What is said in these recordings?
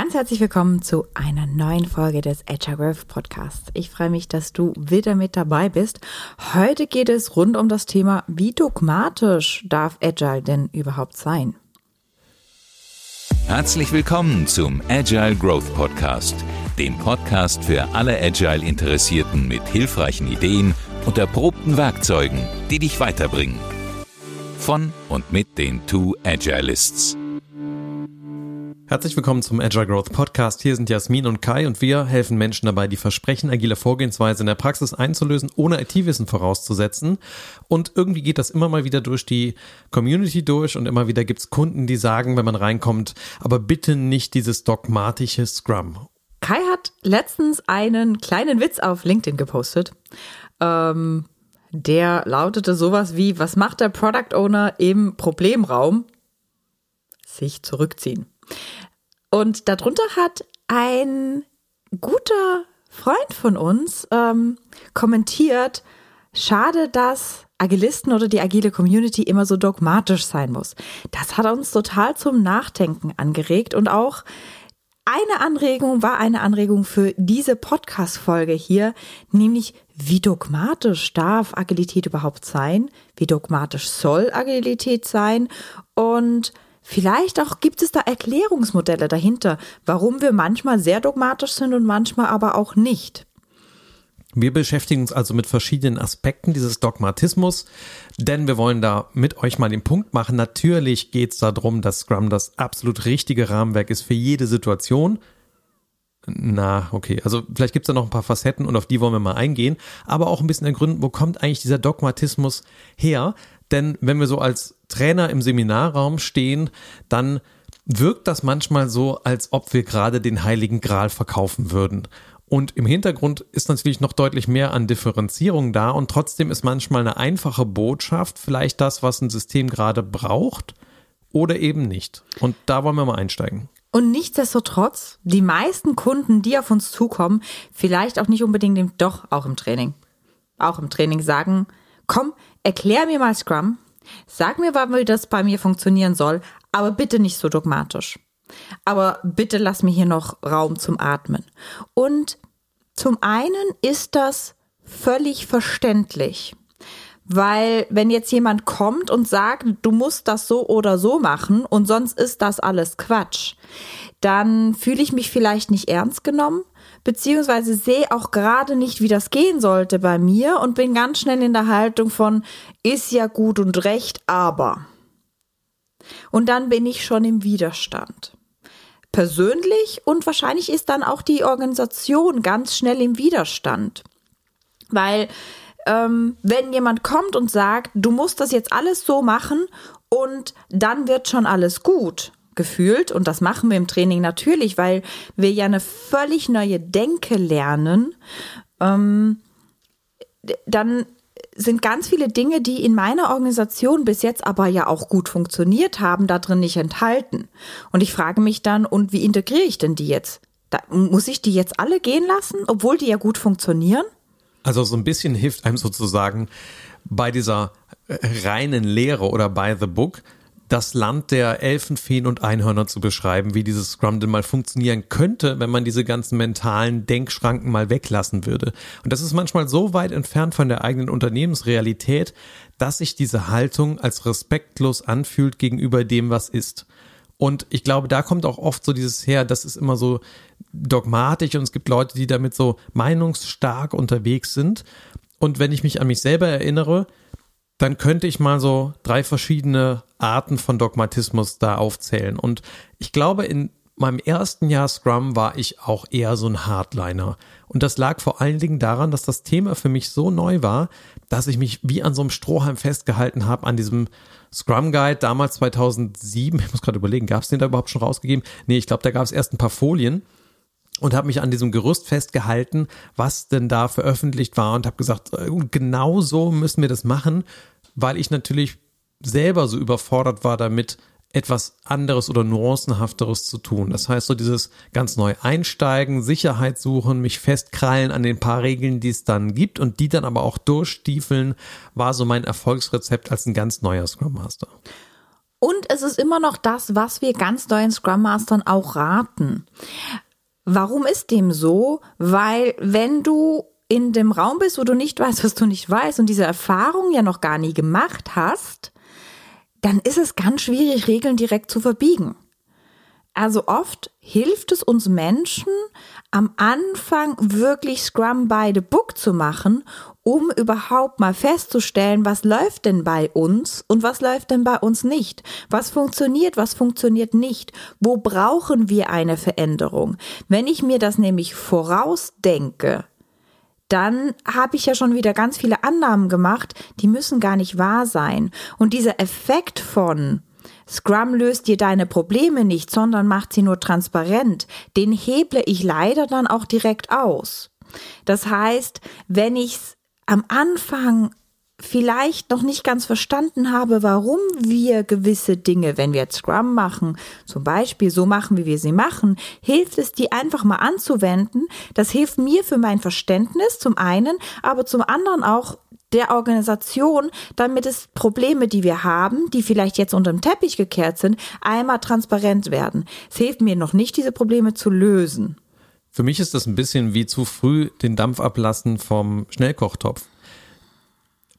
Ganz herzlich willkommen zu einer neuen Folge des Agile Growth Podcasts. Ich freue mich, dass du wieder mit dabei bist. Heute geht es rund um das Thema, wie dogmatisch darf Agile denn überhaupt sein? Herzlich willkommen zum Agile Growth Podcast, dem Podcast für alle Agile Interessierten mit hilfreichen Ideen und erprobten Werkzeugen, die dich weiterbringen. Von und mit den Two Agilists. Herzlich willkommen zum Agile Growth Podcast. Hier sind Jasmin und Kai und wir helfen Menschen dabei, die Versprechen agiler Vorgehensweise in der Praxis einzulösen, ohne IT-Wissen vorauszusetzen. Und irgendwie geht das immer mal wieder durch die Community durch und immer wieder gibt's Kunden, die sagen, wenn man reinkommt, aber bitte nicht dieses dogmatische Scrum. Kai hat letztens einen kleinen Witz auf LinkedIn gepostet. Ähm, der lautete sowas wie, was macht der Product Owner im Problemraum? Sich zurückziehen. Und darunter hat ein guter Freund von uns ähm, kommentiert, schade, dass Agilisten oder die agile Community immer so dogmatisch sein muss. Das hat uns total zum Nachdenken angeregt und auch eine Anregung war eine Anregung für diese Podcast-Folge hier, nämlich wie dogmatisch darf Agilität überhaupt sein? Wie dogmatisch soll Agilität sein? Und Vielleicht auch gibt es da Erklärungsmodelle dahinter, warum wir manchmal sehr dogmatisch sind und manchmal aber auch nicht. Wir beschäftigen uns also mit verschiedenen Aspekten dieses Dogmatismus, denn wir wollen da mit euch mal den Punkt machen. Natürlich geht es darum, dass Scrum das absolut richtige Rahmenwerk ist für jede Situation. Na, okay. Also vielleicht gibt es da noch ein paar Facetten und auf die wollen wir mal eingehen. Aber auch ein bisschen ergründen, wo kommt eigentlich dieser Dogmatismus her? Denn wenn wir so als Trainer im Seminarraum stehen, dann wirkt das manchmal so, als ob wir gerade den heiligen Gral verkaufen würden. Und im Hintergrund ist natürlich noch deutlich mehr an Differenzierung da und trotzdem ist manchmal eine einfache Botschaft vielleicht das, was ein System gerade braucht oder eben nicht. Und da wollen wir mal einsteigen. Und nichtsdestotrotz, die meisten Kunden, die auf uns zukommen, vielleicht auch nicht unbedingt im, doch auch im Training, auch im Training sagen, komm, erklär mir mal Scrum, sag mir, wie das bei mir funktionieren soll, aber bitte nicht so dogmatisch. Aber bitte lass mir hier noch Raum zum Atmen. Und zum einen ist das völlig verständlich. Weil wenn jetzt jemand kommt und sagt, du musst das so oder so machen und sonst ist das alles Quatsch, dann fühle ich mich vielleicht nicht ernst genommen, beziehungsweise sehe auch gerade nicht, wie das gehen sollte bei mir und bin ganz schnell in der Haltung von, ist ja gut und recht, aber. Und dann bin ich schon im Widerstand. Persönlich und wahrscheinlich ist dann auch die Organisation ganz schnell im Widerstand. Weil ähm, wenn jemand kommt und sagt, du musst das jetzt alles so machen und dann wird schon alles gut, gefühlt. Und das machen wir im Training natürlich, weil wir ja eine völlig neue Denke lernen. Ähm, dann sind ganz viele Dinge, die in meiner Organisation bis jetzt aber ja auch gut funktioniert haben, da drin nicht enthalten. Und ich frage mich dann, und wie integriere ich denn die jetzt? Da, muss ich die jetzt alle gehen lassen, obwohl die ja gut funktionieren? Also so ein bisschen hilft einem sozusagen bei dieser reinen Lehre oder by the book das Land der Elfen, Feen und Einhörner zu beschreiben, wie dieses Scrum denn mal funktionieren könnte, wenn man diese ganzen mentalen Denkschranken mal weglassen würde. Und das ist manchmal so weit entfernt von der eigenen Unternehmensrealität, dass sich diese Haltung als respektlos anfühlt gegenüber dem, was ist. Und ich glaube, da kommt auch oft so dieses her, das ist immer so dogmatisch und es gibt Leute, die damit so meinungsstark unterwegs sind. Und wenn ich mich an mich selber erinnere, dann könnte ich mal so drei verschiedene Arten von Dogmatismus da aufzählen. Und ich glaube, in meinem ersten Jahr Scrum war ich auch eher so ein Hardliner. Und das lag vor allen Dingen daran, dass das Thema für mich so neu war, dass ich mich wie an so einem Strohhalm festgehalten habe, an diesem Scrum Guide damals 2007. Ich muss gerade überlegen, gab es den da überhaupt schon rausgegeben? Nee, ich glaube, da gab es erst ein paar Folien und habe mich an diesem Gerüst festgehalten, was denn da veröffentlicht war und habe gesagt, äh, genau so müssen wir das machen, weil ich natürlich selber so überfordert war damit, etwas anderes oder nuancenhafteres zu tun. Das heißt, so dieses ganz neu einsteigen, Sicherheit suchen, mich festkrallen an den paar Regeln, die es dann gibt und die dann aber auch durchstiefeln, war so mein Erfolgsrezept als ein ganz neuer Scrum Master. Und es ist immer noch das, was wir ganz neuen Scrum Mastern auch raten. Warum ist dem so? Weil wenn du in dem Raum bist, wo du nicht weißt, was du nicht weißt und diese Erfahrung ja noch gar nie gemacht hast, dann ist es ganz schwierig, Regeln direkt zu verbiegen. Also oft hilft es uns Menschen, am Anfang wirklich Scrum by the Book zu machen, um überhaupt mal festzustellen, was läuft denn bei uns und was läuft denn bei uns nicht. Was funktioniert, was funktioniert nicht. Wo brauchen wir eine Veränderung? Wenn ich mir das nämlich vorausdenke, dann habe ich ja schon wieder ganz viele Annahmen gemacht, die müssen gar nicht wahr sein. Und dieser Effekt von Scrum löst dir deine Probleme nicht, sondern macht sie nur transparent. Den heble ich leider dann auch direkt aus. Das heißt, wenn ich es am Anfang vielleicht noch nicht ganz verstanden habe, warum wir gewisse Dinge, wenn wir jetzt Scrum machen, zum Beispiel so machen, wie wir sie machen, hilft es, die einfach mal anzuwenden. Das hilft mir für mein Verständnis zum einen, aber zum anderen auch der Organisation, damit es Probleme, die wir haben, die vielleicht jetzt unter dem Teppich gekehrt sind, einmal transparent werden. Es hilft mir noch nicht, diese Probleme zu lösen. Für mich ist das ein bisschen wie zu früh den Dampf ablassen vom Schnellkochtopf.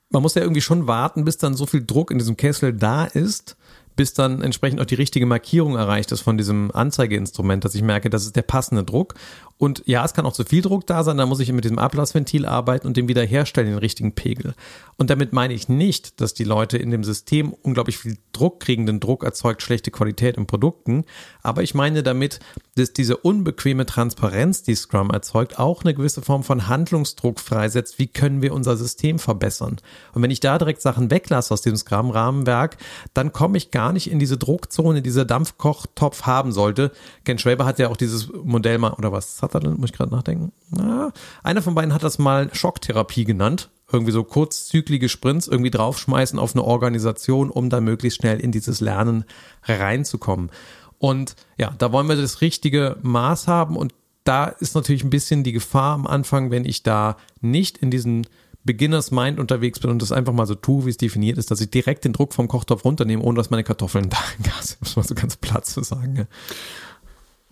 Man muss ja irgendwie schon warten, bis dann so viel Druck in diesem Kessel da ist, bis dann entsprechend auch die richtige Markierung erreicht ist von diesem Anzeigeinstrument, dass ich merke, das ist der passende Druck. Und ja, es kann auch zu viel Druck da sein, da muss ich mit diesem Ablassventil arbeiten und dem wiederherstellen, den richtigen Pegel. Und damit meine ich nicht, dass die Leute in dem System unglaublich viel Druck kriegen, denn Druck erzeugt schlechte Qualität in Produkten. Aber ich meine damit, dass diese unbequeme Transparenz, die Scrum erzeugt, auch eine gewisse Form von Handlungsdruck freisetzt. Wie können wir unser System verbessern? Und wenn ich da direkt Sachen weglasse aus dem Scrum-Rahmenwerk, dann komme ich gar nicht in diese Druckzone, diese Dampfkochtopf haben sollte. Ken Schwaber hat ja auch dieses Modell mal, oder was hat er denn? Muss ich gerade nachdenken. Na, einer von beiden hat das mal Schocktherapie genannt. Irgendwie so kurzzyklige Sprints irgendwie draufschmeißen auf eine Organisation, um da möglichst schnell in dieses Lernen reinzukommen. Und ja, da wollen wir das richtige Maß haben und da ist natürlich ein bisschen die Gefahr am Anfang, wenn ich da nicht in diesen Beginners Mind unterwegs bin und das einfach mal so tue, wie es definiert ist, dass ich direkt den Druck vom Kochtopf runternehme, ohne dass meine Kartoffeln da in Gas, muss man so ganz platt zu sagen. Ja.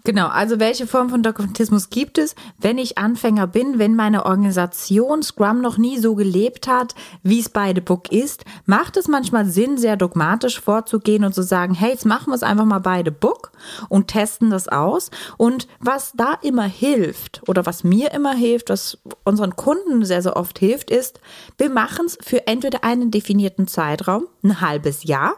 Genau, also welche Form von Dogmatismus gibt es, wenn ich Anfänger bin, wenn meine Organisation Scrum noch nie so gelebt hat, wie es bei The Book ist, macht es manchmal Sinn, sehr dogmatisch vorzugehen und zu sagen, hey, jetzt machen wir es einfach mal bei The Book und testen das aus. Und was da immer hilft oder was mir immer hilft, was unseren Kunden sehr, sehr oft hilft, ist, wir machen es für entweder einen definierten Zeitraum, ein halbes Jahr,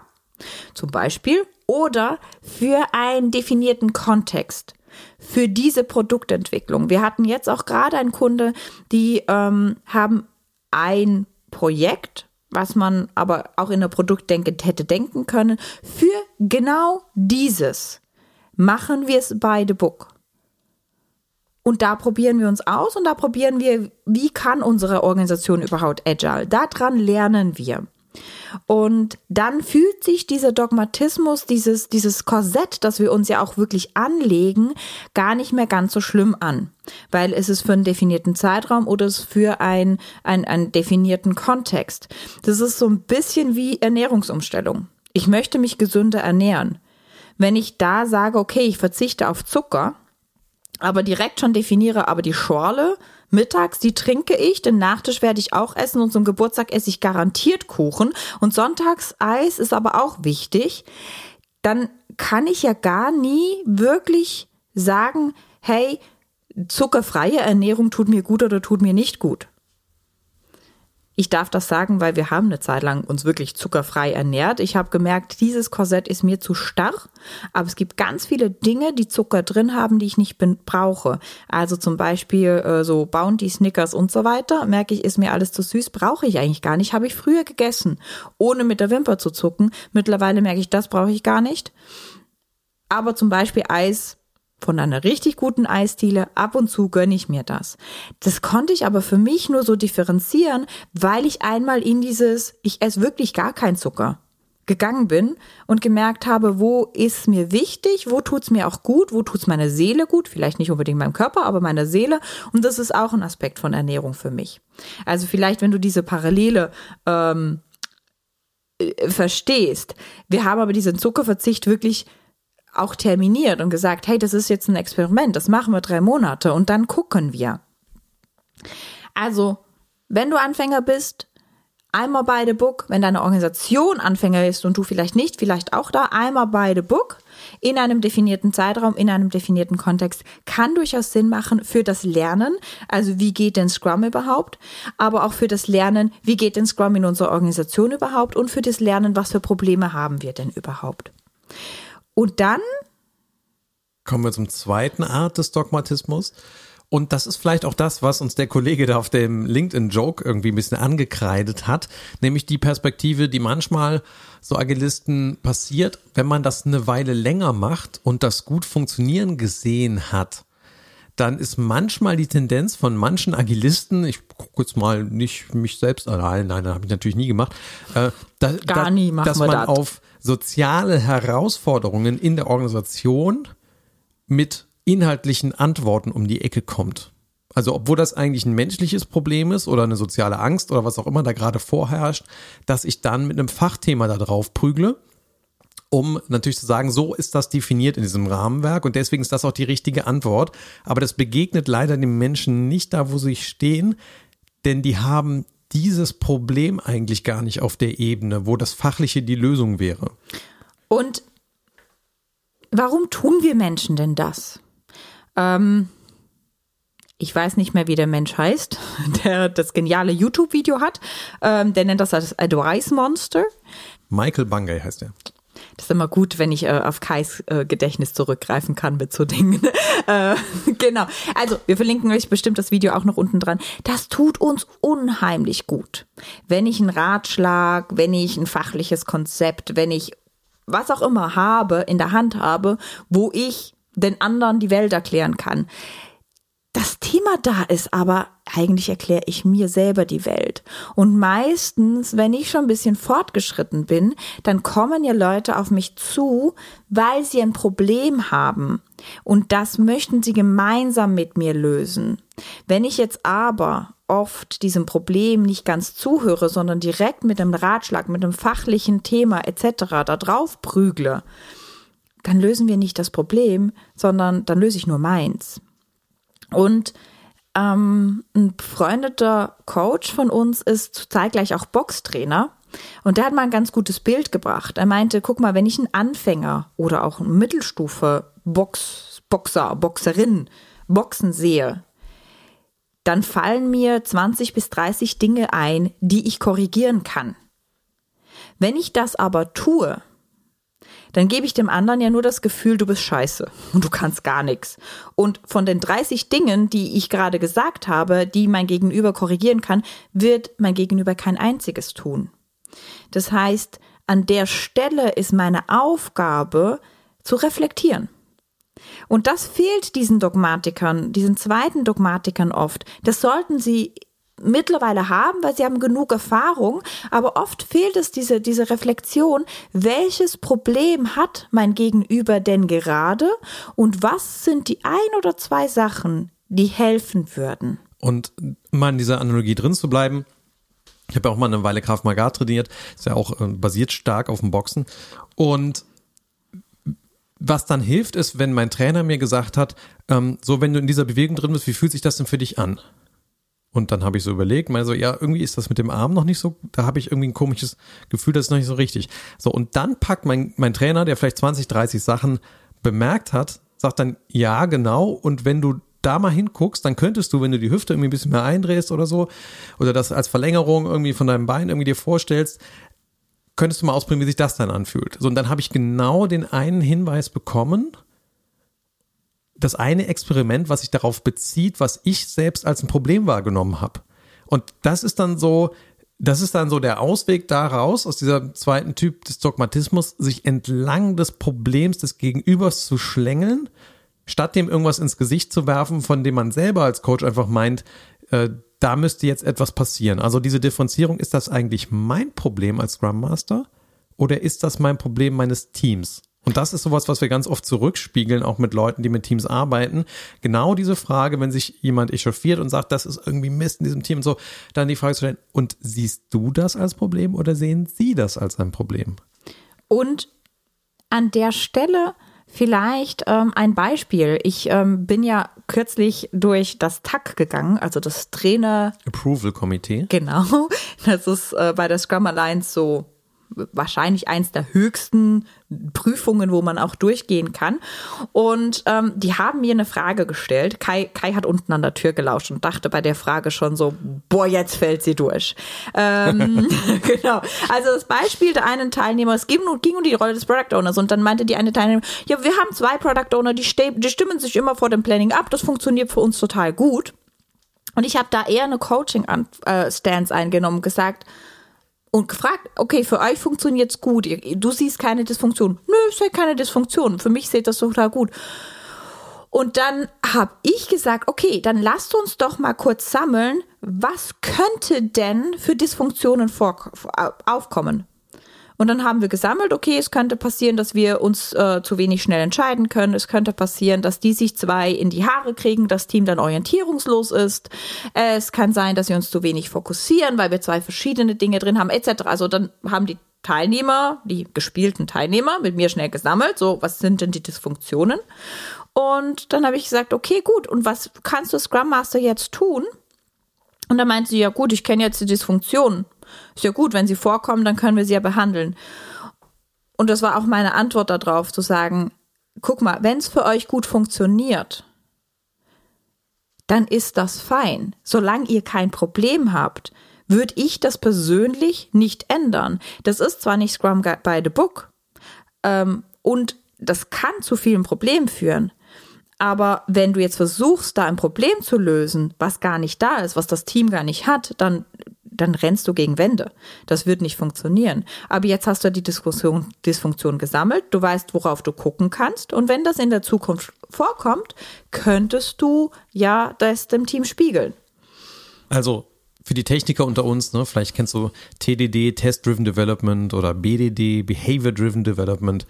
zum Beispiel, oder für einen definierten Kontext für diese Produktentwicklung. Wir hatten jetzt auch gerade einen Kunde, die ähm, haben ein Projekt, was man aber auch in der Produktdenke hätte denken können. Für genau dieses machen wir es bei The Book. Und da probieren wir uns aus und da probieren wir, wie kann unsere Organisation überhaupt agile. Daran lernen wir. Und dann fühlt sich dieser Dogmatismus, dieses, dieses Korsett, das wir uns ja auch wirklich anlegen, gar nicht mehr ganz so schlimm an. Weil es ist für einen definierten Zeitraum oder es ist für ein, ein, einen definierten Kontext. Das ist so ein bisschen wie Ernährungsumstellung. Ich möchte mich gesünder ernähren. Wenn ich da sage, okay, ich verzichte auf Zucker, aber direkt schon definiere, aber die Schorle Mittags, die trinke ich, den Nachtisch werde ich auch essen und zum Geburtstag esse ich garantiert Kuchen und sonntags Eis ist aber auch wichtig. Dann kann ich ja gar nie wirklich sagen, hey, zuckerfreie Ernährung tut mir gut oder tut mir nicht gut. Ich darf das sagen, weil wir haben eine Zeit lang uns wirklich zuckerfrei ernährt. Ich habe gemerkt, dieses Korsett ist mir zu starr, aber es gibt ganz viele Dinge, die Zucker drin haben, die ich nicht brauche. Also zum Beispiel äh, so Bounty, Snickers und so weiter. Merke ich, ist mir alles zu süß, brauche ich eigentlich gar nicht. Habe ich früher gegessen, ohne mit der Wimper zu zucken. Mittlerweile merke ich, das brauche ich gar nicht. Aber zum Beispiel Eis von einer richtig guten Eisdiele, ab und zu gönne ich mir das. Das konnte ich aber für mich nur so differenzieren, weil ich einmal in dieses, ich esse wirklich gar kein Zucker gegangen bin und gemerkt habe, wo ist mir wichtig, wo tut's mir auch gut, wo tut's meiner Seele gut, vielleicht nicht unbedingt meinem Körper, aber meiner Seele. Und das ist auch ein Aspekt von Ernährung für mich. Also vielleicht, wenn du diese Parallele ähm, äh, verstehst. Wir haben aber diesen Zuckerverzicht wirklich auch terminiert und gesagt, hey, das ist jetzt ein Experiment, das machen wir drei Monate und dann gucken wir. Also, wenn du Anfänger bist, einmal by the book, wenn deine Organisation Anfänger ist und du vielleicht nicht, vielleicht auch da, einmal by the book in einem definierten Zeitraum, in einem definierten Kontext, kann durchaus Sinn machen für das Lernen. Also wie geht denn Scrum überhaupt? Aber auch für das Lernen, wie geht denn Scrum in unserer Organisation überhaupt? Und für das Lernen, was für Probleme haben wir denn überhaupt? Und dann kommen wir zum zweiten Art des Dogmatismus. Und das ist vielleicht auch das, was uns der Kollege da auf dem LinkedIn-Joke irgendwie ein bisschen angekreidet hat, nämlich die Perspektive, die manchmal so Agilisten passiert, wenn man das eine Weile länger macht und das gut funktionieren gesehen hat dann ist manchmal die Tendenz von manchen Agilisten, ich gucke jetzt mal nicht mich selbst allein, nein, das habe ich natürlich nie gemacht, äh, da, Gar da, nie machen dass man das. auf soziale Herausforderungen in der Organisation mit inhaltlichen Antworten um die Ecke kommt. Also obwohl das eigentlich ein menschliches Problem ist oder eine soziale Angst oder was auch immer da gerade vorherrscht, dass ich dann mit einem Fachthema da drauf prügle, um natürlich zu sagen, so ist das definiert in diesem Rahmenwerk und deswegen ist das auch die richtige Antwort. Aber das begegnet leider den Menschen nicht da, wo sie stehen, denn die haben dieses Problem eigentlich gar nicht auf der Ebene, wo das Fachliche die Lösung wäre. Und warum tun wir Menschen denn das? Ähm, ich weiß nicht mehr, wie der Mensch heißt, der das geniale YouTube-Video hat. Ähm, der nennt das als Advice Monster. Michael Bungay heißt er. Das ist immer gut, wenn ich äh, auf Kais äh, Gedächtnis zurückgreifen kann mit so Dingen. äh, genau. Also, wir verlinken euch bestimmt das Video auch noch unten dran. Das tut uns unheimlich gut. Wenn ich einen Ratschlag, wenn ich ein fachliches Konzept, wenn ich was auch immer habe, in der Hand habe, wo ich den anderen die Welt erklären kann. Thema da ist aber, eigentlich erkläre ich mir selber die Welt. Und meistens, wenn ich schon ein bisschen fortgeschritten bin, dann kommen ja Leute auf mich zu, weil sie ein Problem haben. Und das möchten sie gemeinsam mit mir lösen. Wenn ich jetzt aber oft diesem Problem nicht ganz zuhöre, sondern direkt mit einem Ratschlag, mit einem fachlichen Thema etc. da drauf prügle, dann lösen wir nicht das Problem, sondern dann löse ich nur meins. Und ähm, ein befreundeter Coach von uns ist zeitgleich auch Boxtrainer. Und der hat mal ein ganz gutes Bild gebracht. Er meinte, guck mal, wenn ich einen Anfänger oder auch einen Mittelstufe Box, Boxer, Boxerin Boxen sehe, dann fallen mir 20 bis 30 Dinge ein, die ich korrigieren kann. Wenn ich das aber tue, dann gebe ich dem anderen ja nur das Gefühl, du bist scheiße und du kannst gar nichts. Und von den 30 Dingen, die ich gerade gesagt habe, die mein Gegenüber korrigieren kann, wird mein Gegenüber kein einziges tun. Das heißt, an der Stelle ist meine Aufgabe zu reflektieren. Und das fehlt diesen Dogmatikern, diesen zweiten Dogmatikern oft. Das sollten sie mittlerweile haben, weil sie haben genug Erfahrung, aber oft fehlt es diese, diese Reflexion, welches Problem hat mein Gegenüber denn gerade und was sind die ein oder zwei Sachen, die helfen würden. Und mal in dieser Analogie drin zu bleiben, ich habe ja auch mal eine Weile Kraft Maga trainiert, ist ja auch äh, basiert stark auf dem Boxen und was dann hilft, ist, wenn mein Trainer mir gesagt hat, ähm, so wenn du in dieser Bewegung drin bist, wie fühlt sich das denn für dich an? Und dann habe ich so überlegt, meine so, ja, irgendwie ist das mit dem Arm noch nicht so, da habe ich irgendwie ein komisches Gefühl, das ist noch nicht so richtig. So, und dann packt mein, mein Trainer, der vielleicht 20, 30 Sachen bemerkt hat, sagt dann, ja, genau, und wenn du da mal hinguckst, dann könntest du, wenn du die Hüfte irgendwie ein bisschen mehr eindrehst oder so, oder das als Verlängerung irgendwie von deinem Bein irgendwie dir vorstellst, könntest du mal ausprobieren, wie sich das dann anfühlt. So, und dann habe ich genau den einen Hinweis bekommen, das eine Experiment, was sich darauf bezieht, was ich selbst als ein Problem wahrgenommen habe. Und das ist dann so, das ist dann so der Ausweg daraus, aus dieser zweiten Typ des Dogmatismus, sich entlang des Problems des Gegenübers zu schlängeln, statt dem irgendwas ins Gesicht zu werfen, von dem man selber als Coach einfach meint, äh, da müsste jetzt etwas passieren. Also diese Differenzierung, ist das eigentlich mein Problem als Scrum Master oder ist das mein Problem meines Teams? Und das ist sowas, was wir ganz oft zurückspiegeln, auch mit Leuten, die mit Teams arbeiten. Genau diese Frage, wenn sich jemand echauffiert und sagt, das ist irgendwie Mist in diesem Team und so, dann die Frage zu stellen, und siehst du das als Problem oder sehen sie das als ein Problem? Und an der Stelle vielleicht ähm, ein Beispiel. Ich ähm, bin ja kürzlich durch das TAC gegangen, also das Trainer Approval Komitee. Genau, das ist äh, bei der Scrum Alliance so wahrscheinlich eins der höchsten Prüfungen, wo man auch durchgehen kann. Und ähm, die haben mir eine Frage gestellt. Kai, Kai hat unten an der Tür gelauscht und dachte bei der Frage schon so, boah, jetzt fällt sie durch. Ähm, genau. Also das Beispiel der einen Teilnehmer, es ging, ging um die Rolle des Product Owners und dann meinte die eine Teilnehmer, ja, wir haben zwei Product Owner, die, die stimmen sich immer vor dem Planning ab. Das funktioniert für uns total gut. Und ich habe da eher eine Coaching-Stance äh, eingenommen, gesagt, und gefragt, okay, für euch funktioniert's gut. Du siehst keine Dysfunktion. Nö, ich sehe keine Dysfunktion. Für mich sieht das total gut. Und dann habe ich gesagt, okay, dann lasst uns doch mal kurz sammeln, was könnte denn für Dysfunktionen vor, aufkommen? Und dann haben wir gesammelt, okay, es könnte passieren, dass wir uns äh, zu wenig schnell entscheiden können. Es könnte passieren, dass die sich zwei in die Haare kriegen, das Team dann orientierungslos ist. Es kann sein, dass wir uns zu wenig fokussieren, weil wir zwei verschiedene Dinge drin haben, etc. Also dann haben die Teilnehmer, die gespielten Teilnehmer, mit mir schnell gesammelt, so was sind denn die Dysfunktionen? Und dann habe ich gesagt, okay, gut, und was kannst du Scrum Master jetzt tun? Und dann meinte sie, ja gut, ich kenne jetzt die Dysfunktionen. Ist ja gut, wenn sie vorkommen, dann können wir sie ja behandeln. Und das war auch meine Antwort darauf, zu sagen, guck mal, wenn es für euch gut funktioniert, dann ist das fein. Solange ihr kein Problem habt, würde ich das persönlich nicht ändern. Das ist zwar nicht Scrum by the Book ähm, und das kann zu vielen Problemen führen. Aber wenn du jetzt versuchst, da ein Problem zu lösen, was gar nicht da ist, was das Team gar nicht hat, dann dann rennst du gegen Wände. Das wird nicht funktionieren. Aber jetzt hast du die Diskussion, Dysfunktion gesammelt, du weißt, worauf du gucken kannst. Und wenn das in der Zukunft vorkommt, könntest du ja das dem Team spiegeln. Also für die Techniker unter uns, ne, vielleicht kennst du TDD, Test Driven Development oder BDD, Behavior Driven Development.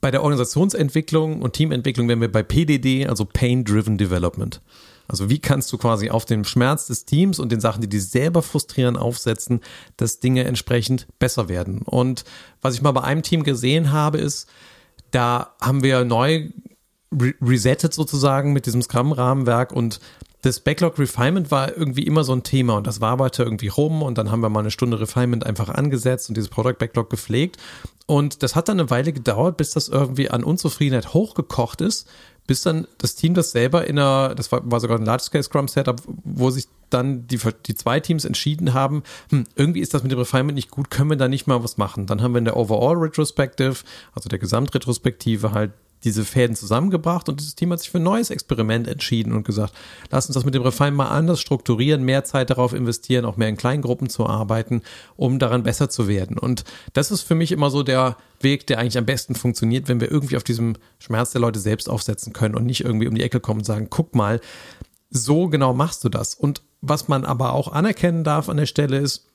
Bei der Organisationsentwicklung und Teamentwicklung wären wir bei PDD, also Pain Driven Development. Also wie kannst du quasi auf den Schmerz des Teams und den Sachen, die dich selber frustrieren, aufsetzen, dass Dinge entsprechend besser werden. Und was ich mal bei einem Team gesehen habe, ist, da haben wir neu resettet sozusagen mit diesem Scrum-Rahmenwerk und das Backlog Refinement war irgendwie immer so ein Thema und das war weiter irgendwie rum und dann haben wir mal eine Stunde Refinement einfach angesetzt und dieses Product Backlog gepflegt und das hat dann eine Weile gedauert, bis das irgendwie an Unzufriedenheit hochgekocht ist, bis dann das Team das selber in einer, das war, war sogar ein Large-Scale Scrum Setup, wo sich dann die, die zwei Teams entschieden haben, hm, irgendwie ist das mit dem Refinement nicht gut, können wir da nicht mal was machen. Dann haben wir in der Overall Retrospective, also der Gesamtretrospektive halt diese Fäden zusammengebracht und dieses Team hat sich für ein neues Experiment entschieden und gesagt, lass uns das mit dem Refine mal anders strukturieren, mehr Zeit darauf investieren, auch mehr in Kleingruppen zu arbeiten, um daran besser zu werden. Und das ist für mich immer so der Weg, der eigentlich am besten funktioniert, wenn wir irgendwie auf diesem Schmerz der Leute selbst aufsetzen können und nicht irgendwie um die Ecke kommen und sagen, guck mal, so genau machst du das. Und was man aber auch anerkennen darf an der Stelle ist,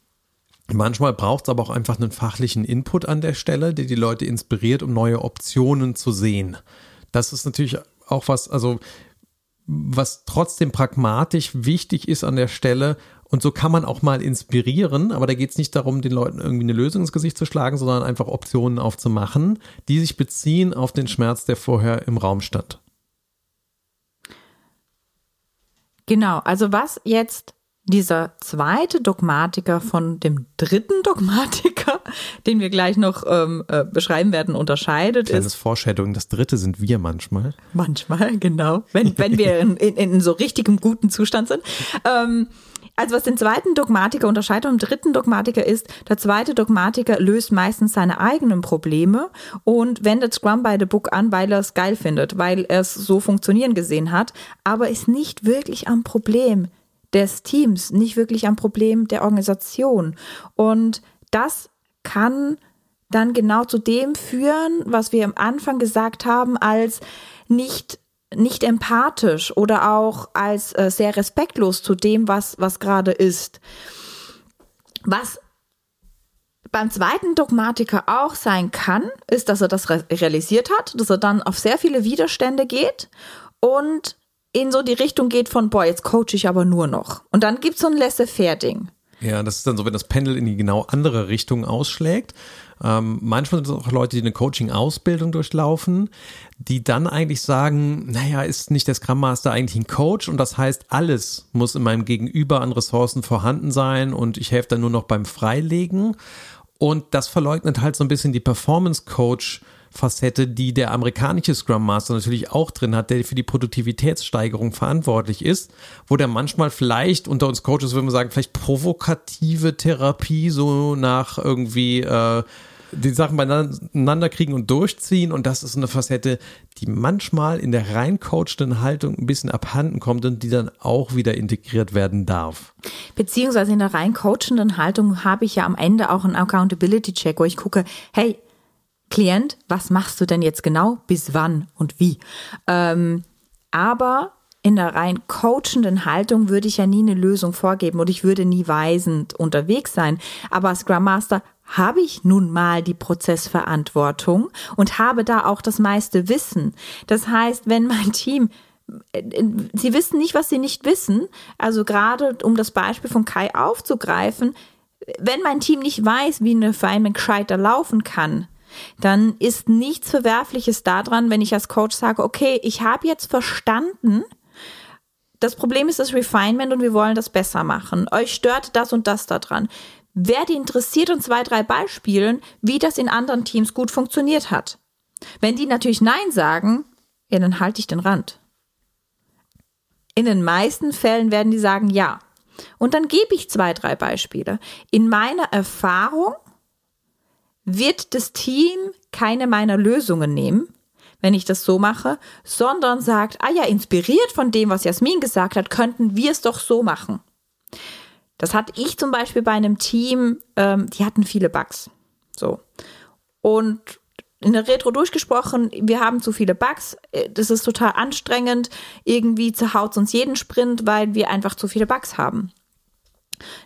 Manchmal braucht es aber auch einfach einen fachlichen Input an der Stelle, der die Leute inspiriert, um neue Optionen zu sehen. Das ist natürlich auch was, also was trotzdem pragmatisch wichtig ist an der Stelle. Und so kann man auch mal inspirieren, aber da geht es nicht darum, den Leuten irgendwie eine Lösung ins Gesicht zu schlagen, sondern einfach Optionen aufzumachen, die sich beziehen auf den Schmerz, der vorher im Raum stand. Genau, also was jetzt dieser zweite Dogmatiker von dem dritten Dogmatiker, den wir gleich noch ähm, äh, beschreiben werden, unterscheidet Kleines ist. Foreshadowing, das dritte sind wir manchmal. Manchmal, genau. Wenn, wenn wir in, in, in so richtigem guten Zustand sind. Ähm, also was den zweiten Dogmatiker unterscheidet vom dritten Dogmatiker ist, der zweite Dogmatiker löst meistens seine eigenen Probleme und wendet Scrum by the Book an, weil er es geil findet, weil er es so funktionieren gesehen hat, aber ist nicht wirklich am Problem des Teams, nicht wirklich am Problem der Organisation. Und das kann dann genau zu dem führen, was wir am Anfang gesagt haben, als nicht nicht empathisch oder auch als äh, sehr respektlos zu dem, was was gerade ist. Was beim zweiten Dogmatiker auch sein kann, ist, dass er das realisiert hat, dass er dann auf sehr viele Widerstände geht und in so die Richtung geht von, boah, jetzt coache ich aber nur noch. Und dann gibt es so ein Laissez-faire-Ding. Ja, das ist dann so, wenn das Pendel in die genau andere Richtung ausschlägt. Ähm, manchmal sind es auch Leute, die eine Coaching-Ausbildung durchlaufen, die dann eigentlich sagen, naja, ist nicht der Scrum Master eigentlich ein Coach und das heißt, alles muss in meinem Gegenüber an Ressourcen vorhanden sein und ich helfe dann nur noch beim Freilegen. Und das verleugnet halt so ein bisschen die Performance Coach Facette, die der amerikanische Scrum Master natürlich auch drin hat, der für die Produktivitätssteigerung verantwortlich ist, wo der manchmal vielleicht unter uns Coaches würde man sagen, vielleicht provokative Therapie so nach irgendwie äh, die Sachen beieinander kriegen und durchziehen und das ist eine Facette, die manchmal in der rein coachenden Haltung ein bisschen abhanden kommt und die dann auch wieder integriert werden darf. Beziehungsweise in der rein coachenden Haltung habe ich ja am Ende auch einen Accountability Check, wo ich gucke, hey, Klient, was machst du denn jetzt genau, bis wann und wie? Ähm, aber in der rein coachenden Haltung würde ich ja nie eine Lösung vorgeben und ich würde nie weisend unterwegs sein. Aber als Scrum Master habe ich nun mal die Prozessverantwortung und habe da auch das meiste Wissen. Das heißt, wenn mein Team äh, Sie wissen nicht, was sie nicht wissen. Also gerade um das Beispiel von Kai aufzugreifen, wenn mein Team nicht weiß, wie eine Refinement gescheiter laufen kann, dann ist nichts Verwerfliches daran, wenn ich als Coach sage, okay, ich habe jetzt verstanden, das Problem ist das Refinement und wir wollen das besser machen. Euch stört das und das daran. Werde interessiert und zwei, drei Beispielen, wie das in anderen Teams gut funktioniert hat. Wenn die natürlich Nein sagen, ja, dann halte ich den Rand. In den meisten Fällen werden die sagen Ja. Und dann gebe ich zwei, drei Beispiele. In meiner Erfahrung wird das Team keine meiner Lösungen nehmen, wenn ich das so mache, sondern sagt, ah ja, inspiriert von dem, was Jasmin gesagt hat, könnten wir es doch so machen. Das hatte ich zum Beispiel bei einem Team, ähm, die hatten viele Bugs. So. Und in der Retro durchgesprochen, wir haben zu viele Bugs, äh, das ist total anstrengend, irgendwie zerhaut uns jeden Sprint, weil wir einfach zu viele Bugs haben.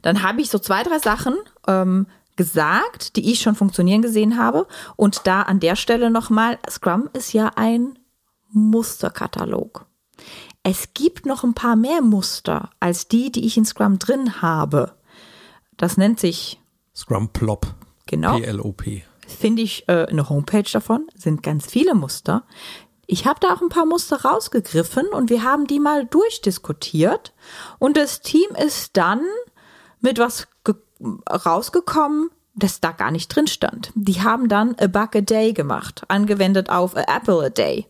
Dann habe ich so zwei, drei Sachen ähm, gesagt, die ich schon funktionieren gesehen habe. Und da an der Stelle nochmal, Scrum ist ja ein Musterkatalog. Es gibt noch ein paar mehr Muster als die, die ich in Scrum drin habe. Das nennt sich Scrum Plop. Genau. PLOP. Finde ich äh, eine Homepage davon, sind ganz viele Muster. Ich habe da auch ein paar Muster rausgegriffen und wir haben die mal durchdiskutiert. Und das Team ist dann mit was rausgekommen, das da gar nicht drin stand. Die haben dann a bug a day gemacht, angewendet auf a apple a day.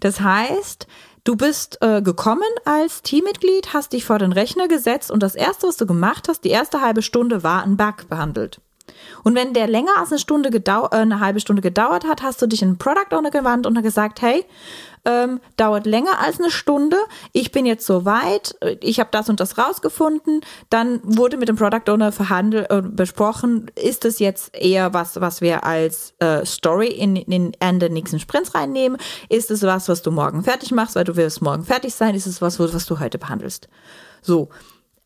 Das heißt, du bist äh, gekommen als Teammitglied, hast dich vor den Rechner gesetzt und das erste, was du gemacht hast, die erste halbe Stunde war ein Bug behandelt. Und wenn der länger als eine Stunde gedau äh, eine halbe Stunde gedauert hat, hast du dich in den Product Owner gewandt und gesagt, hey, ähm, dauert länger als eine Stunde. Ich bin jetzt so weit, ich habe das und das rausgefunden. Dann wurde mit dem Product Owner verhandelt äh, besprochen, ist es jetzt eher was, was wir als äh, Story in, in, in den nächsten Sprints reinnehmen? Ist es was, was du morgen fertig machst, weil du wirst morgen fertig sein? Ist es was, was du heute behandelst? So,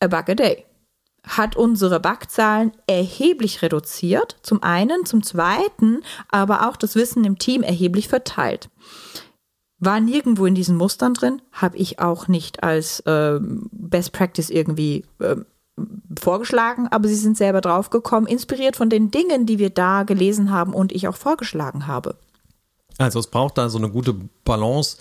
a bug a day hat unsere Backzahlen erheblich reduziert. Zum einen, zum zweiten, aber auch das Wissen im Team erheblich verteilt. War nirgendwo in diesen Mustern drin, habe ich auch nicht als äh, Best Practice irgendwie äh, vorgeschlagen, aber sie sind selber draufgekommen, inspiriert von den Dingen, die wir da gelesen haben und ich auch vorgeschlagen habe. Also es braucht da so eine gute Balance,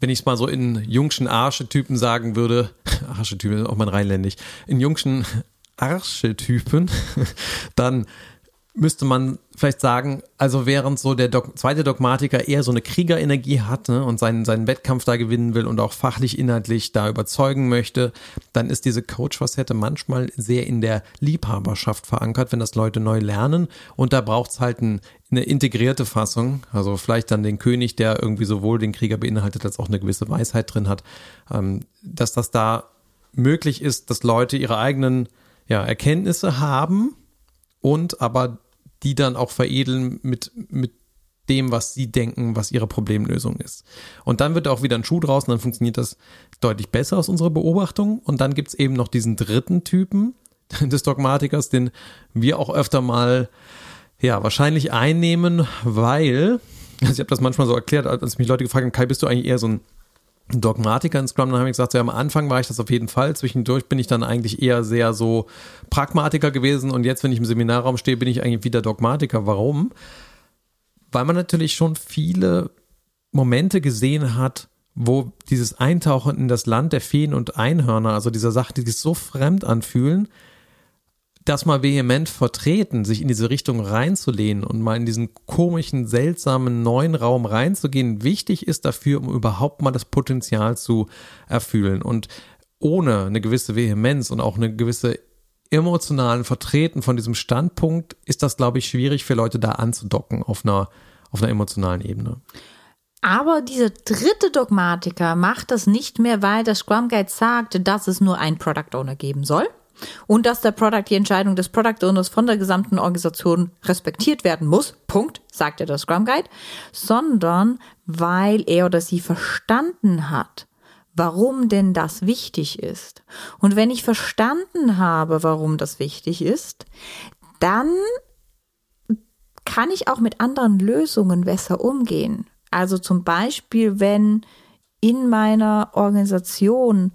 wenn ich es mal so in jungschen Archetypen sagen würde, Archetypen ist auch mal rheinländisch, in jungschen Archetypen, dann müsste man vielleicht sagen, also während so der Dog zweite Dogmatiker eher so eine Kriegerenergie hat ne, und seinen, seinen Wettkampf da gewinnen will und auch fachlich, inhaltlich da überzeugen möchte, dann ist diese Coach-Facette manchmal sehr in der Liebhaberschaft verankert, wenn das Leute neu lernen. Und da braucht es halt ein, eine integrierte Fassung, also vielleicht dann den König, der irgendwie sowohl den Krieger beinhaltet, als auch eine gewisse Weisheit drin hat, ähm, dass das da möglich ist, dass Leute ihre eigenen ja, Erkenntnisse haben und aber die dann auch veredeln mit, mit dem, was sie denken, was ihre Problemlösung ist. Und dann wird auch wieder ein Schuh draus und dann funktioniert das deutlich besser aus unserer Beobachtung. Und dann gibt es eben noch diesen dritten Typen des Dogmatikers, den wir auch öfter mal Ja, wahrscheinlich einnehmen, weil, also ich habe das manchmal so erklärt, als mich Leute gefragt haben, Kai, bist du eigentlich eher so ein Dogmatiker in Scrum, dann habe ich gesagt, ja, am Anfang war ich das auf jeden Fall. Zwischendurch bin ich dann eigentlich eher sehr so Pragmatiker gewesen und jetzt, wenn ich im Seminarraum stehe, bin ich eigentlich wieder Dogmatiker. Warum? Weil man natürlich schon viele Momente gesehen hat, wo dieses Eintauchen in das Land der Feen und Einhörner, also dieser Sache, die sich so fremd anfühlen, das mal vehement vertreten, sich in diese Richtung reinzulehnen und mal in diesen komischen, seltsamen neuen Raum reinzugehen, wichtig ist dafür, um überhaupt mal das Potenzial zu erfüllen. Und ohne eine gewisse Vehemenz und auch eine gewisse emotionalen Vertreten von diesem Standpunkt ist das, glaube ich, schwierig für Leute da anzudocken auf einer, auf einer emotionalen Ebene. Aber dieser dritte Dogmatiker macht das nicht mehr, weil der Scrum Guide sagt, dass es nur ein Product Owner geben soll und dass der Product die Entscheidung des Product Owners von der gesamten Organisation respektiert werden muss. Punkt, sagt er der Scrum Guide, sondern weil er oder sie verstanden hat, warum denn das wichtig ist. Und wenn ich verstanden habe, warum das wichtig ist, dann kann ich auch mit anderen Lösungen besser umgehen. Also zum Beispiel, wenn in meiner Organisation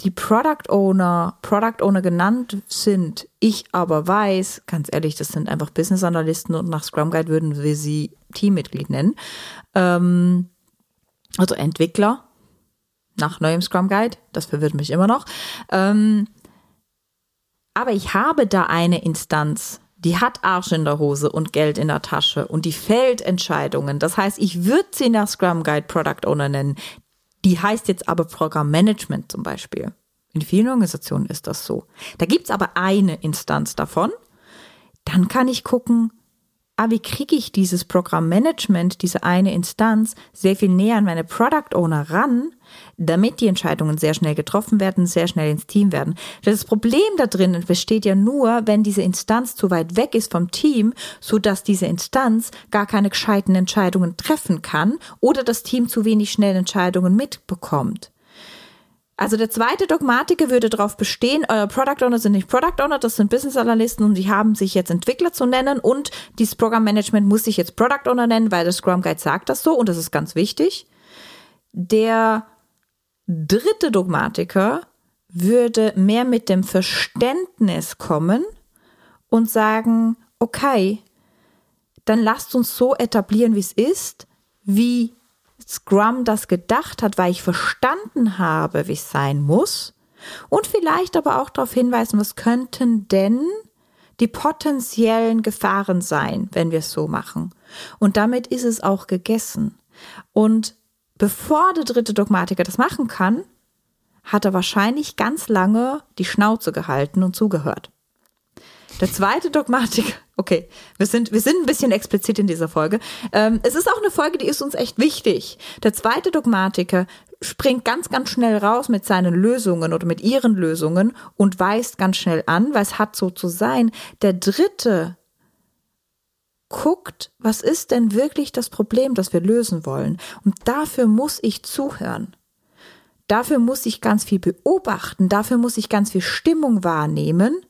die Product Owner, Product Owner genannt sind, ich aber weiß, ganz ehrlich, das sind einfach Business Analysten und nach Scrum Guide würden wir sie Teammitglied nennen. Ähm, also Entwickler nach neuem Scrum Guide, das verwirrt mich immer noch. Ähm, aber ich habe da eine Instanz, die hat Arsch in der Hose und Geld in der Tasche und die fällt Entscheidungen. Das heißt, ich würde sie nach Scrum Guide Product Owner nennen. Die heißt jetzt aber Programmmanagement zum Beispiel. In vielen Organisationen ist das so. Da gibt es aber eine Instanz davon. Dann kann ich gucken, ah, wie kriege ich dieses Programmmanagement, diese eine Instanz, sehr viel näher an meine Product Owner ran, damit die Entscheidungen sehr schnell getroffen werden, sehr schnell ins Team werden. Das Problem da drin besteht ja nur, wenn diese Instanz zu weit weg ist vom Team, so dass diese Instanz gar keine gescheiten Entscheidungen treffen kann oder das Team zu wenig schnell Entscheidungen mitbekommt. Also der zweite Dogmatiker würde darauf bestehen, euer Product Owner sind nicht Product Owner, das sind Business Analysten und die haben sich jetzt Entwickler zu nennen und dieses Programmmanagement muss sich jetzt Product Owner nennen, weil der Scrum Guide sagt das so und das ist ganz wichtig. Der dritte Dogmatiker würde mehr mit dem Verständnis kommen und sagen, okay, dann lasst uns so etablieren, wie es ist, wie Scrum das gedacht hat, weil ich verstanden habe, wie es sein muss. Und vielleicht aber auch darauf hinweisen, was könnten denn die potenziellen Gefahren sein, wenn wir es so machen. Und damit ist es auch gegessen. Und bevor der dritte Dogmatiker das machen kann, hat er wahrscheinlich ganz lange die Schnauze gehalten und zugehört. Der zweite Dogmatiker, okay, wir sind, wir sind ein bisschen explizit in dieser Folge. Ähm, es ist auch eine Folge, die ist uns echt wichtig. Der zweite Dogmatiker springt ganz, ganz schnell raus mit seinen Lösungen oder mit ihren Lösungen und weist ganz schnell an, weil es hat so zu sein. Der dritte guckt, was ist denn wirklich das Problem, das wir lösen wollen. Und dafür muss ich zuhören. Dafür muss ich ganz viel beobachten, dafür muss ich ganz viel Stimmung wahrnehmen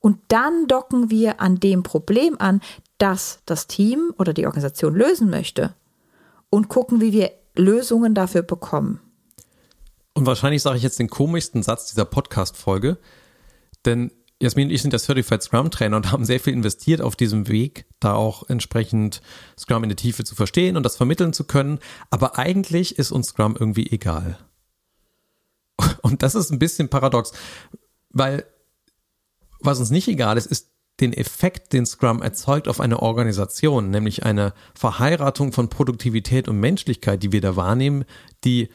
und dann docken wir an dem Problem an, das das Team oder die Organisation lösen möchte und gucken, wie wir Lösungen dafür bekommen. Und wahrscheinlich sage ich jetzt den komischsten Satz dieser Podcast-Folge, denn Jasmin und ich sind ja Certified Scrum Trainer und haben sehr viel investiert auf diesem Weg, da auch entsprechend Scrum in der Tiefe zu verstehen und das vermitteln zu können. Aber eigentlich ist uns Scrum irgendwie egal. Und das ist ein bisschen paradox, weil was uns nicht egal ist, ist den Effekt, den Scrum erzeugt auf eine Organisation, nämlich eine Verheiratung von Produktivität und Menschlichkeit, die wir da wahrnehmen, die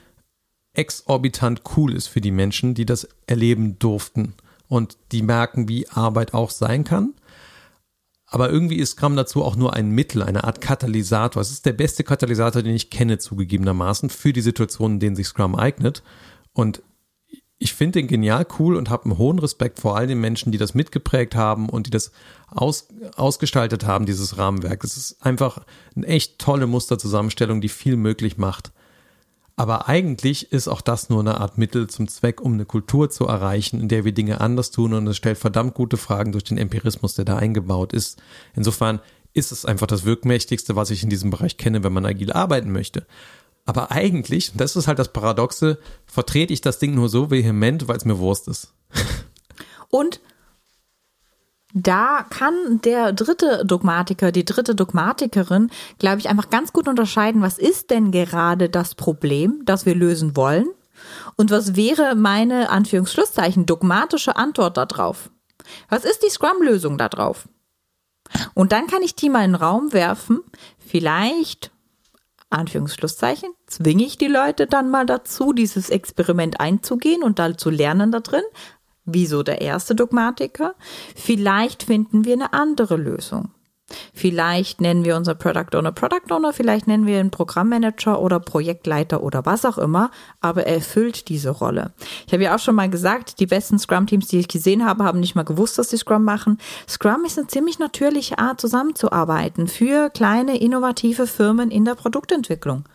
exorbitant cool ist für die Menschen, die das erleben durften und die merken, wie Arbeit auch sein kann. Aber irgendwie ist Scrum dazu auch nur ein Mittel, eine Art Katalysator. Es ist der beste Katalysator, den ich kenne, zugegebenermaßen, für die Situationen, in denen sich Scrum eignet. Und ich finde den genial cool und habe einen hohen Respekt vor all den Menschen, die das mitgeprägt haben und die das aus, ausgestaltet haben, dieses Rahmenwerk. Es ist einfach eine echt tolle Musterzusammenstellung, die viel möglich macht. Aber eigentlich ist auch das nur eine Art Mittel zum Zweck, um eine Kultur zu erreichen, in der wir Dinge anders tun und es stellt verdammt gute Fragen durch den Empirismus, der da eingebaut ist. Insofern ist es einfach das wirkmächtigste, was ich in diesem Bereich kenne, wenn man agil arbeiten möchte. Aber eigentlich, das ist halt das Paradoxe, vertrete ich das Ding nur so vehement, weil es mir Wurst ist. Und da kann der dritte Dogmatiker, die dritte Dogmatikerin, glaube ich, einfach ganz gut unterscheiden, was ist denn gerade das Problem, das wir lösen wollen und was wäre meine, Anführungsschlusszeichen, dogmatische Antwort darauf. Was ist die Scrum-Lösung darauf? Und dann kann ich die mal in den Raum werfen, vielleicht Anführungsschlusszeichen, zwinge ich die Leute dann mal dazu, dieses Experiment einzugehen und da zu lernen da drin, Wieso der erste Dogmatiker? Vielleicht finden wir eine andere Lösung. Vielleicht nennen wir unser Product Owner Product Owner, vielleicht nennen wir ihn Programmmanager oder Projektleiter oder was auch immer, aber er erfüllt diese Rolle. Ich habe ja auch schon mal gesagt, die besten Scrum-Teams, die ich gesehen habe, haben nicht mal gewusst, dass sie Scrum machen. Scrum ist eine ziemlich natürliche Art, zusammenzuarbeiten für kleine, innovative Firmen in der Produktentwicklung.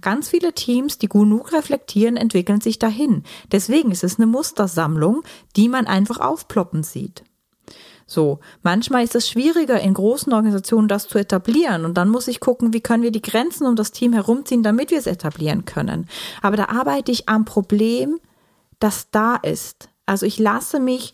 Ganz viele Teams, die genug reflektieren, entwickeln sich dahin. Deswegen ist es eine Mustersammlung, die man einfach aufploppen sieht. So, manchmal ist es schwieriger, in großen Organisationen das zu etablieren und dann muss ich gucken, wie können wir die Grenzen um das Team herumziehen, damit wir es etablieren können. Aber da arbeite ich am Problem, das da ist. Also ich lasse mich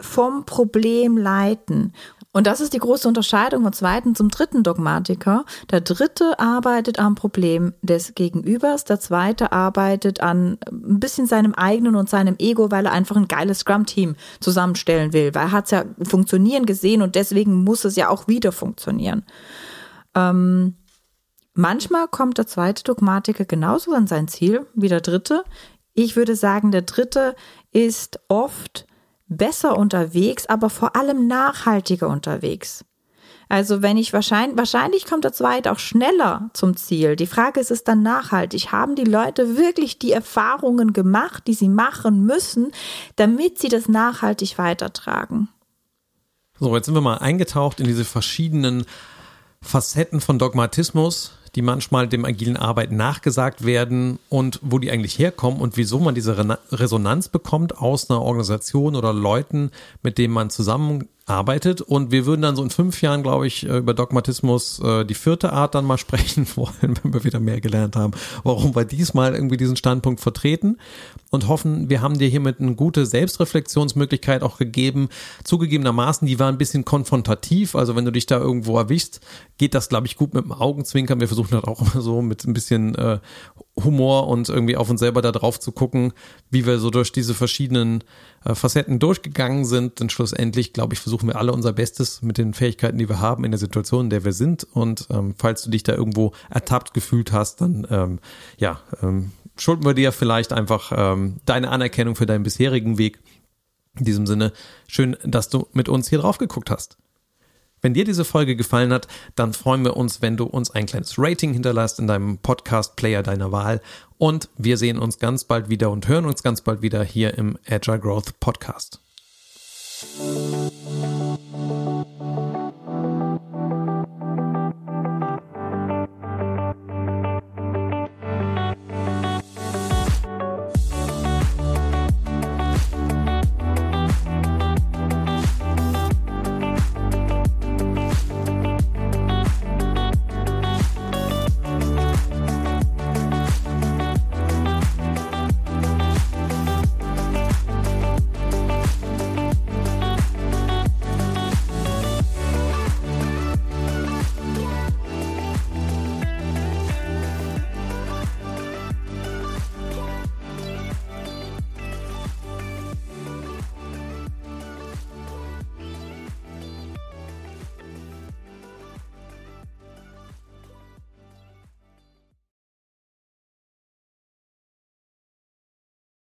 vom Problem leiten. Und das ist die große Unterscheidung vom zweiten zum dritten Dogmatiker. Der dritte arbeitet am Problem des Gegenübers, der zweite arbeitet an ein bisschen seinem eigenen und seinem Ego, weil er einfach ein geiles Scrum-Team zusammenstellen will, weil er hat es ja funktionieren gesehen und deswegen muss es ja auch wieder funktionieren. Ähm, manchmal kommt der zweite Dogmatiker genauso an sein Ziel wie der dritte. Ich würde sagen, der dritte ist oft besser unterwegs, aber vor allem nachhaltiger unterwegs. Also wenn ich wahrscheinlich, wahrscheinlich kommt der zweite auch schneller zum Ziel. Die Frage ist, ist dann nachhaltig? Haben die Leute wirklich die Erfahrungen gemacht, die sie machen müssen, damit sie das nachhaltig weitertragen? So, jetzt sind wir mal eingetaucht in diese verschiedenen Facetten von Dogmatismus, die manchmal dem agilen Arbeit nachgesagt werden und wo die eigentlich herkommen und wieso man diese Resonanz bekommt aus einer Organisation oder Leuten, mit denen man zusammen arbeitet. Und wir würden dann so in fünf Jahren, glaube ich, äh, über Dogmatismus äh, die vierte Art dann mal sprechen wollen, wenn wir wieder mehr gelernt haben, warum wir diesmal irgendwie diesen Standpunkt vertreten und hoffen, wir haben dir hiermit eine gute Selbstreflexionsmöglichkeit auch gegeben. Zugegebenermaßen, die war ein bisschen konfrontativ, also wenn du dich da irgendwo erwischst, geht das, glaube ich, gut mit dem Augenzwinkern. Wir versuchen das auch immer so mit ein bisschen äh, Humor und irgendwie auf uns selber da drauf zu gucken, wie wir so durch diese verschiedenen äh, Facetten durchgegangen sind. Denn schlussendlich, glaube ich, versuchen wir alle unser Bestes mit den Fähigkeiten, die wir haben, in der Situation, in der wir sind. Und ähm, falls du dich da irgendwo ertappt gefühlt hast, dann ähm, ja, ähm, schulden wir dir vielleicht einfach ähm, deine Anerkennung für deinen bisherigen Weg. In diesem Sinne, schön, dass du mit uns hier drauf geguckt hast. Wenn dir diese Folge gefallen hat, dann freuen wir uns, wenn du uns ein kleines Rating hinterlässt in deinem Podcast-Player deiner Wahl. Und wir sehen uns ganz bald wieder und hören uns ganz bald wieder hier im Agile Growth Podcast.